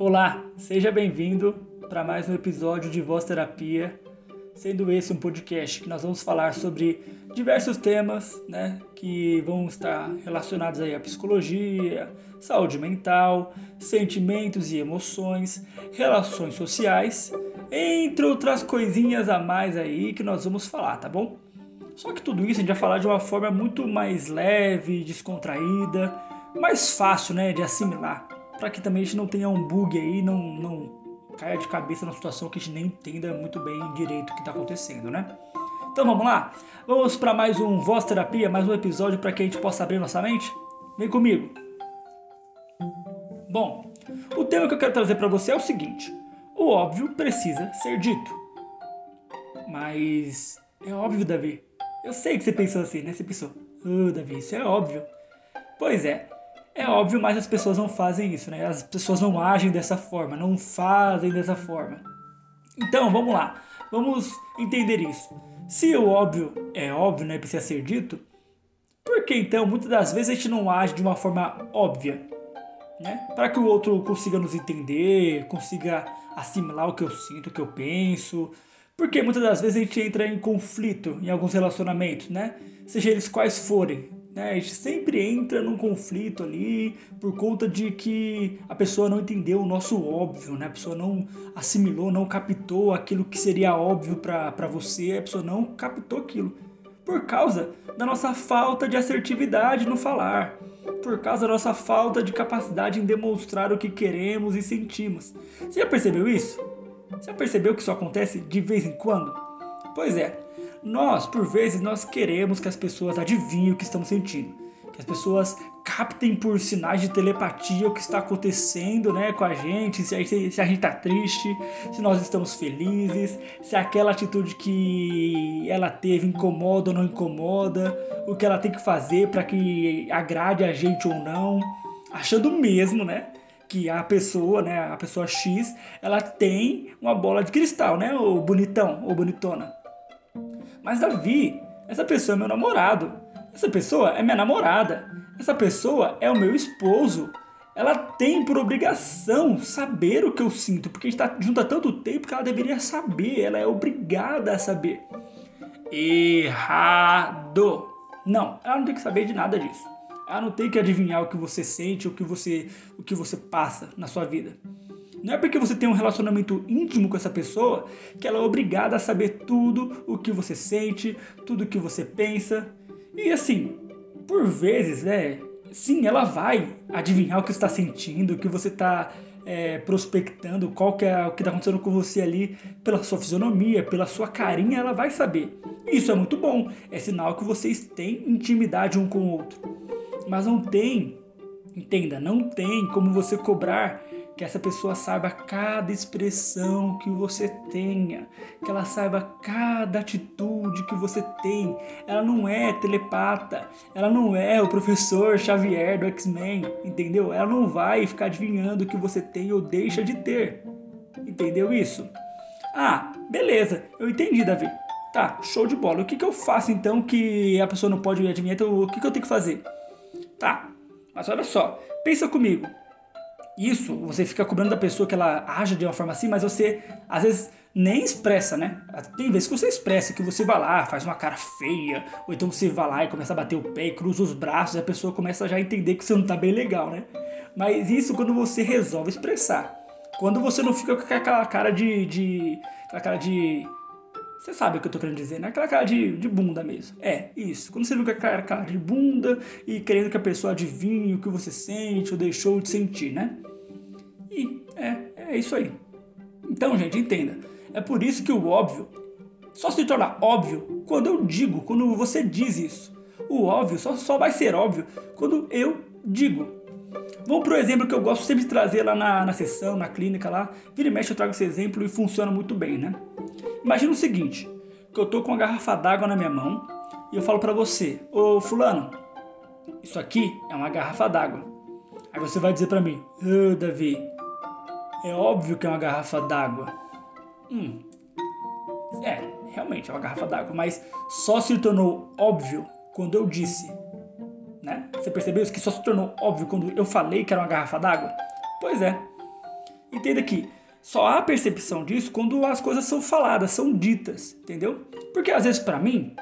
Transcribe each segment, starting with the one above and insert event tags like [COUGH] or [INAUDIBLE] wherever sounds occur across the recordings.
Olá, seja bem-vindo para mais um episódio de Voz Terapia, sendo esse um podcast que nós vamos falar sobre diversos temas, né, que vão estar relacionados aí à psicologia, saúde mental, sentimentos e emoções, relações sociais, entre outras coisinhas a mais aí que nós vamos falar, tá bom? Só que tudo isso a gente vai falar de uma forma muito mais leve, descontraída, mais fácil, né, de assimilar, para que também a gente não tenha um bug aí, não, não caia de cabeça na situação que a gente nem entenda muito bem direito o que está acontecendo, né? Então vamos lá? Vamos para mais um Voz Terapia, mais um episódio para que a gente possa abrir nossa mente? Vem comigo! Bom, o tema que eu quero trazer para você é o seguinte: o óbvio precisa ser dito. Mas é óbvio, Davi. Eu sei que você pensou assim, né? Você pensou, oh, Davi, isso é óbvio. Pois é, é óbvio, mas as pessoas não fazem isso, né? As pessoas não agem dessa forma, não fazem dessa forma. Então, vamos lá. Vamos entender isso. Se o óbvio é óbvio, né, precisa ser dito, por que então muitas das vezes a gente não age de uma forma óbvia, né? Para que o outro consiga nos entender, consiga assimilar o que eu sinto, o que eu penso. Porque muitas das vezes a gente entra em conflito em alguns relacionamentos, né? Seja eles quais forem, né? A gente sempre entra num conflito ali por conta de que a pessoa não entendeu o nosso óbvio, né? A pessoa não assimilou, não captou aquilo que seria óbvio para você, a pessoa não captou aquilo. Por causa da nossa falta de assertividade no falar, por causa da nossa falta de capacidade em demonstrar o que queremos e sentimos. Você já percebeu isso? Você já percebeu que isso acontece de vez em quando? Pois é, nós, por vezes, nós queremos que as pessoas adivinhem o que estamos sentindo. Que as pessoas captem por sinais de telepatia o que está acontecendo né, com a gente, se a, gente, se a gente está triste, se nós estamos felizes, se aquela atitude que ela teve incomoda ou não incomoda, o que ela tem que fazer para que agrade a gente ou não, achando mesmo, né? que a pessoa, né, a pessoa X, ela tem uma bola de cristal, né, o bonitão ou bonitona. Mas Davi, essa pessoa é meu namorado. Essa pessoa é minha namorada. Essa pessoa é o meu esposo. Ela tem por obrigação saber o que eu sinto, porque a gente está junto há tanto tempo que ela deveria saber, ela é obrigada a saber. Errado! Não, ela não tem que saber de nada disso. Ela não tem que adivinhar o que você sente, o que você, o que você passa na sua vida. Não é porque você tem um relacionamento íntimo com essa pessoa que ela é obrigada a saber tudo o que você sente, tudo o que você pensa. E assim, por vezes, né? Sim, ela vai adivinhar o que você está sentindo, o que você está é, prospectando, qual que é o que está acontecendo com você ali, pela sua fisionomia, pela sua carinha, ela vai saber. Isso é muito bom, é sinal que vocês têm intimidade um com o outro. Mas não tem, entenda, não tem como você cobrar que essa pessoa saiba cada expressão que você tenha, que ela saiba cada atitude que você tem. Ela não é telepata, ela não é o professor Xavier do X-Men, entendeu? Ela não vai ficar adivinhando o que você tem ou deixa de ter. Entendeu isso? Ah, beleza, eu entendi, Davi. Tá, show de bola. O que, que eu faço então que a pessoa não pode adivinhar? Então, o que, que eu tenho que fazer? Tá, mas olha só, pensa comigo isso, você fica cobrando da pessoa que ela age de uma forma assim, mas você às vezes nem expressa, né? Tem vezes que você expressa, que você vai lá, faz uma cara feia, ou então você vai lá e começa a bater o pé e cruza os braços e a pessoa começa já a entender que você não tá bem legal, né? Mas isso quando você resolve expressar. Quando você não fica com aquela cara de. de aquela cara de. Você sabe o que eu tô querendo dizer, né? Aquela cara de, de bunda mesmo. É, isso. Quando você fica com aquela cara de bunda e querendo que a pessoa adivinhe o que você sente ou deixou de sentir, né? E é, é isso aí. Então, gente, entenda. É por isso que o óbvio só se torna óbvio quando eu digo, quando você diz isso. O óbvio só, só vai ser óbvio quando eu digo. Vamos pro exemplo que eu gosto sempre de trazer lá na, na sessão, na clínica lá. Vira e mexe eu trago esse exemplo e funciona muito bem, né? Imagina o seguinte, que eu tô com uma garrafa d'água na minha mão e eu falo para você, ô fulano, isso aqui é uma garrafa d'água. Aí você vai dizer para mim, ô oh, Davi, é óbvio que é uma garrafa d'água. Hum. É, realmente é uma garrafa d'água, mas só se tornou óbvio quando eu disse. Né? Você percebeu isso? Que só se tornou óbvio quando eu falei que era uma garrafa d'água? Pois é. Entenda que só há percepção disso quando as coisas são faladas, são ditas, entendeu? Porque às vezes para mim,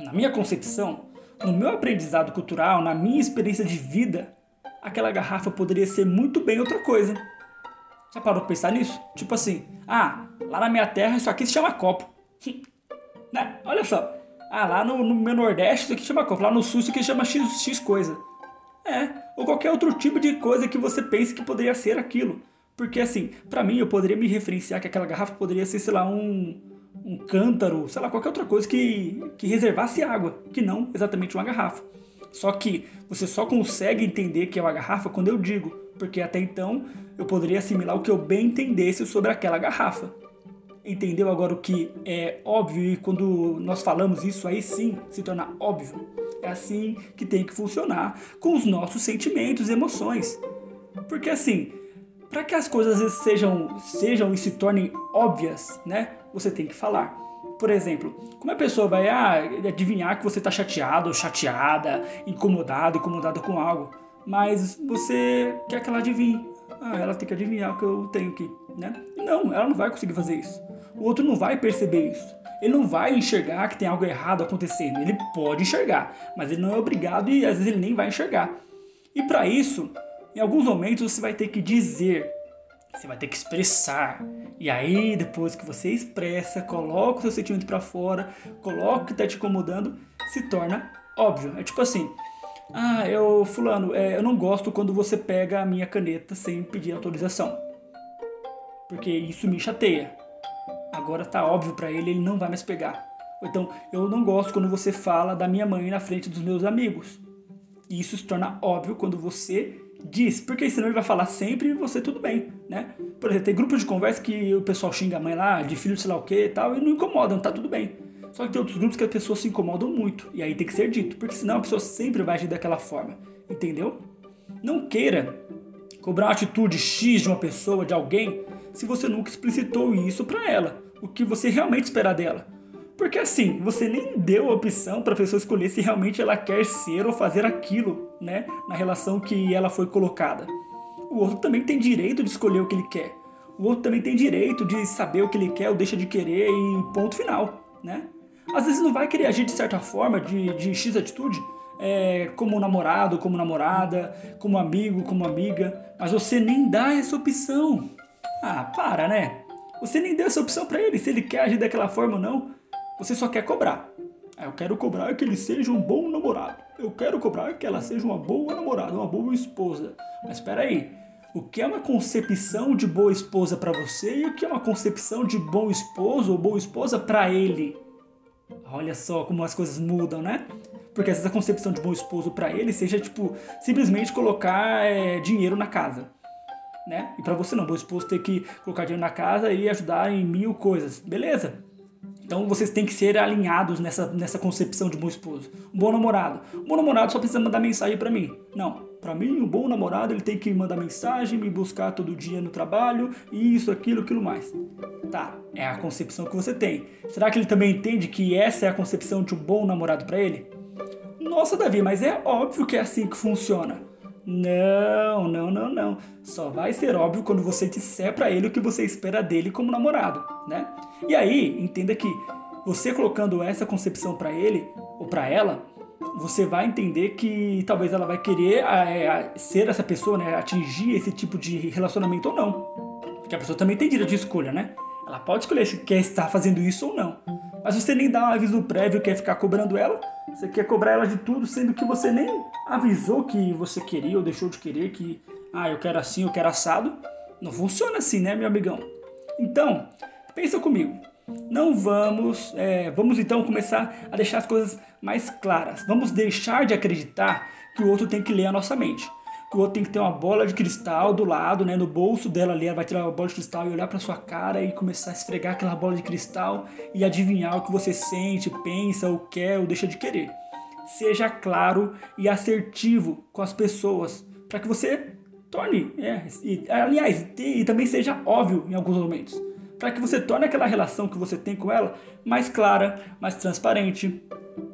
na minha concepção, no meu aprendizado cultural, na minha experiência de vida, aquela garrafa poderia ser muito bem outra coisa. Já parou pra pensar nisso? Tipo assim, ah, lá na minha terra isso aqui se chama copo. [LAUGHS] né? Olha só. Ah, lá no, no, meu Nordeste isso aqui chama copo. Lá no Sul isso aqui chama X, X coisa. É, ou qualquer outro tipo de coisa que você pense que poderia ser aquilo. Porque assim, para mim eu poderia me referenciar que aquela garrafa poderia ser, sei lá, um, um cântaro, sei lá, qualquer outra coisa que, que reservasse água, que não exatamente uma garrafa. Só que você só consegue entender que é uma garrafa quando eu digo, porque até então eu poderia assimilar o que eu bem entendesse sobre aquela garrafa. Entendeu agora o que é óbvio e quando nós falamos isso aí sim se torna óbvio. É assim que tem que funcionar com os nossos sentimentos e emoções. Porque assim, para que as coisas sejam, sejam e se tornem óbvias, né? Você tem que falar. Por exemplo, como a pessoa vai ah, adivinhar que você está chateado ou chateada, incomodado, incomodada com algo, mas você quer que ela adivinhe. Ah, ela tem que adivinhar o que eu tenho aqui, né? Não, ela não vai conseguir fazer isso. O outro não vai perceber isso. Ele não vai enxergar que tem algo errado acontecendo. Ele pode enxergar, mas ele não é obrigado e às vezes ele nem vai enxergar. E para isso, em alguns momentos você vai ter que dizer, você vai ter que expressar. E aí, depois que você expressa, coloca o seu sentimento para fora, coloca o que está te incomodando, se torna óbvio. É tipo assim: ah, eu, Fulano, é, eu não gosto quando você pega a minha caneta sem pedir autorização. Porque isso me chateia. Agora tá óbvio para ele, ele não vai mais pegar. Ou então, eu não gosto quando você fala da minha mãe na frente dos meus amigos. E isso se torna óbvio quando você diz, porque senão ele vai falar sempre e você tudo bem, né? Por exemplo, tem grupos de conversa que o pessoal xinga a mãe lá, de filho sei lá o que e tal, e não incomodam, tá tudo bem. Só que tem outros grupos que as pessoas se incomodam muito, e aí tem que ser dito, porque senão a pessoa sempre vai agir daquela forma, entendeu? Não queira cobrar uma atitude X de uma pessoa, de alguém, se você nunca explicitou isso para ela, o que você realmente espera dela. Porque assim, você nem deu a opção para a pessoa escolher se realmente ela quer ser ou fazer aquilo, né, na relação que ela foi colocada. O outro também tem direito de escolher o que ele quer. O outro também tem direito de saber o que ele quer ou deixa de querer e ponto final, né? Às vezes não vai querer agir de certa forma, de, de X atitude, é, como namorado, como namorada, como amigo, como amiga, mas você nem dá essa opção. Ah, para, né? Você nem deu essa opção para ele, se ele quer agir daquela forma ou não. Você só quer cobrar. Ah, eu quero cobrar que ele seja um bom namorado. Eu quero cobrar que ela seja uma boa namorada, uma boa esposa. Mas espera aí, o que é uma concepção de boa esposa para você e o que é uma concepção de bom esposo ou boa esposa para ele? Olha só como as coisas mudam, né? Porque às vezes a concepção de bom esposo para ele seja tipo simplesmente colocar é, dinheiro na casa, né? E para você não, bom esposo ter que colocar dinheiro na casa e ajudar em mil coisas, beleza? Então vocês têm que ser alinhados nessa, nessa concepção de bom esposo. Um bom namorado. Um bom namorado só precisa mandar mensagem para mim. Não. Para mim, um bom namorado ele tem que mandar mensagem, me buscar todo dia no trabalho, isso, aquilo, aquilo mais. Tá, é a concepção que você tem. Será que ele também entende que essa é a concepção de um bom namorado para ele? Nossa, Davi, mas é óbvio que é assim que funciona. Não, não, não, não. Só vai ser óbvio quando você disser para ele o que você espera dele como namorado, né? E aí, entenda que você colocando essa concepção para ele ou para ela, você vai entender que talvez ela vai querer é, ser essa pessoa, né? Atingir esse tipo de relacionamento ou não. Porque a pessoa também tem direito de escolha, né? Ela pode escolher se quer estar fazendo isso ou não. Mas você nem dá um aviso prévio, quer ficar cobrando ela, você quer cobrar ela de tudo, sendo que você nem avisou que você queria ou deixou de querer, que, ah, eu quero assim, eu quero assado. Não funciona assim, né, meu amigão? Então, pensa comigo. Não vamos, é, vamos então começar a deixar as coisas mais claras. Vamos deixar de acreditar que o outro tem que ler a nossa mente outro tem que ter uma bola de cristal do lado, né, no bolso dela ali, ela vai tirar uma bola de cristal e olhar para sua cara e começar a esfregar aquela bola de cristal e adivinhar o que você sente, pensa, ou quer ou deixa de querer. Seja claro e assertivo com as pessoas para que você torne, é, e, aliás, e, e também seja óbvio em alguns momentos, para que você torne aquela relação que você tem com ela mais clara, mais transparente,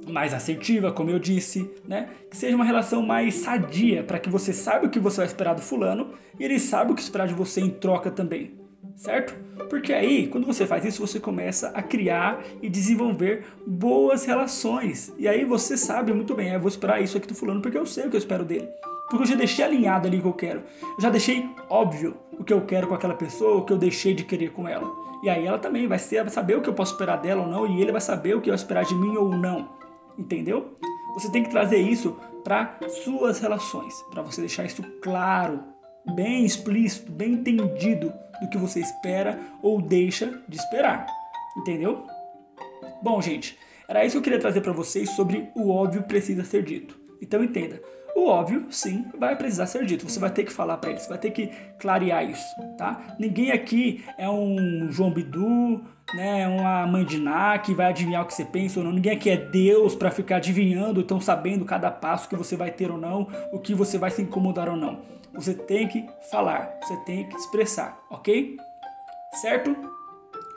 mais assertiva, como eu disse, né? Que seja uma relação mais sadia, para que você saiba o que você vai esperar do fulano e ele saiba o que esperar de você em troca também, certo? Porque aí, quando você faz isso, você começa a criar e desenvolver boas relações. E aí você sabe muito bem, eu vou esperar isso aqui do fulano porque eu sei o que eu espero dele. Porque eu já deixei alinhado ali o que eu quero. Eu já deixei óbvio o que eu quero com aquela pessoa, o que eu deixei de querer com ela. E aí ela também vai, saber o que eu posso esperar dela ou não, e ele vai saber o que vai esperar de mim ou não. Entendeu? Você tem que trazer isso para suas relações, para você deixar isso claro, bem explícito, bem entendido do que você espera ou deixa de esperar. Entendeu? Bom, gente, era isso que eu queria trazer para vocês sobre o óbvio precisa ser dito. Então entenda, o óbvio, sim, vai precisar ser dito. Você vai ter que falar para eles, vai ter que clarear isso, tá? Ninguém aqui é um João Bidu, né, uma mãe de Ná que vai adivinhar o que você pensa ou não. Ninguém aqui é Deus para ficar adivinhando, então sabendo cada passo que você vai ter ou não, o que você vai se incomodar ou não. Você tem que falar, você tem que expressar, ok? Certo?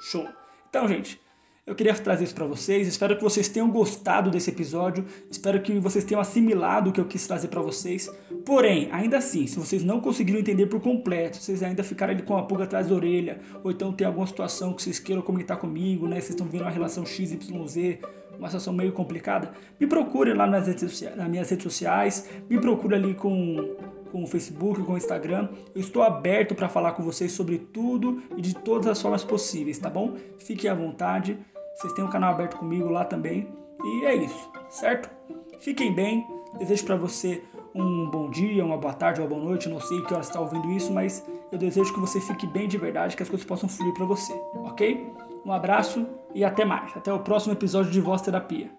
Show. Então, gente, eu queria trazer isso para vocês. Espero que vocês tenham gostado desse episódio. Espero que vocês tenham assimilado o que eu quis trazer para vocês. Porém, ainda assim, se vocês não conseguiram entender por completo, vocês ainda ficaram ali com a pulga atrás da orelha, ou então tem alguma situação que vocês queiram comentar comigo, né? Vocês estão vendo uma relação XYZ, uma situação meio complicada, me procure lá nas, redes sociais, nas minhas redes sociais, me procure ali com com o Facebook, com o Instagram. Eu estou aberto para falar com vocês sobre tudo e de todas as formas possíveis, tá bom? Fiquem à vontade. Vocês têm um canal aberto comigo lá também. E é isso, certo? Fiquem bem. Desejo para você um bom dia, uma boa tarde, uma boa noite. Não sei que hora está ouvindo isso, mas eu desejo que você fique bem de verdade, que as coisas possam fluir para você, ok? Um abraço e até mais. Até o próximo episódio de Voz Terapia.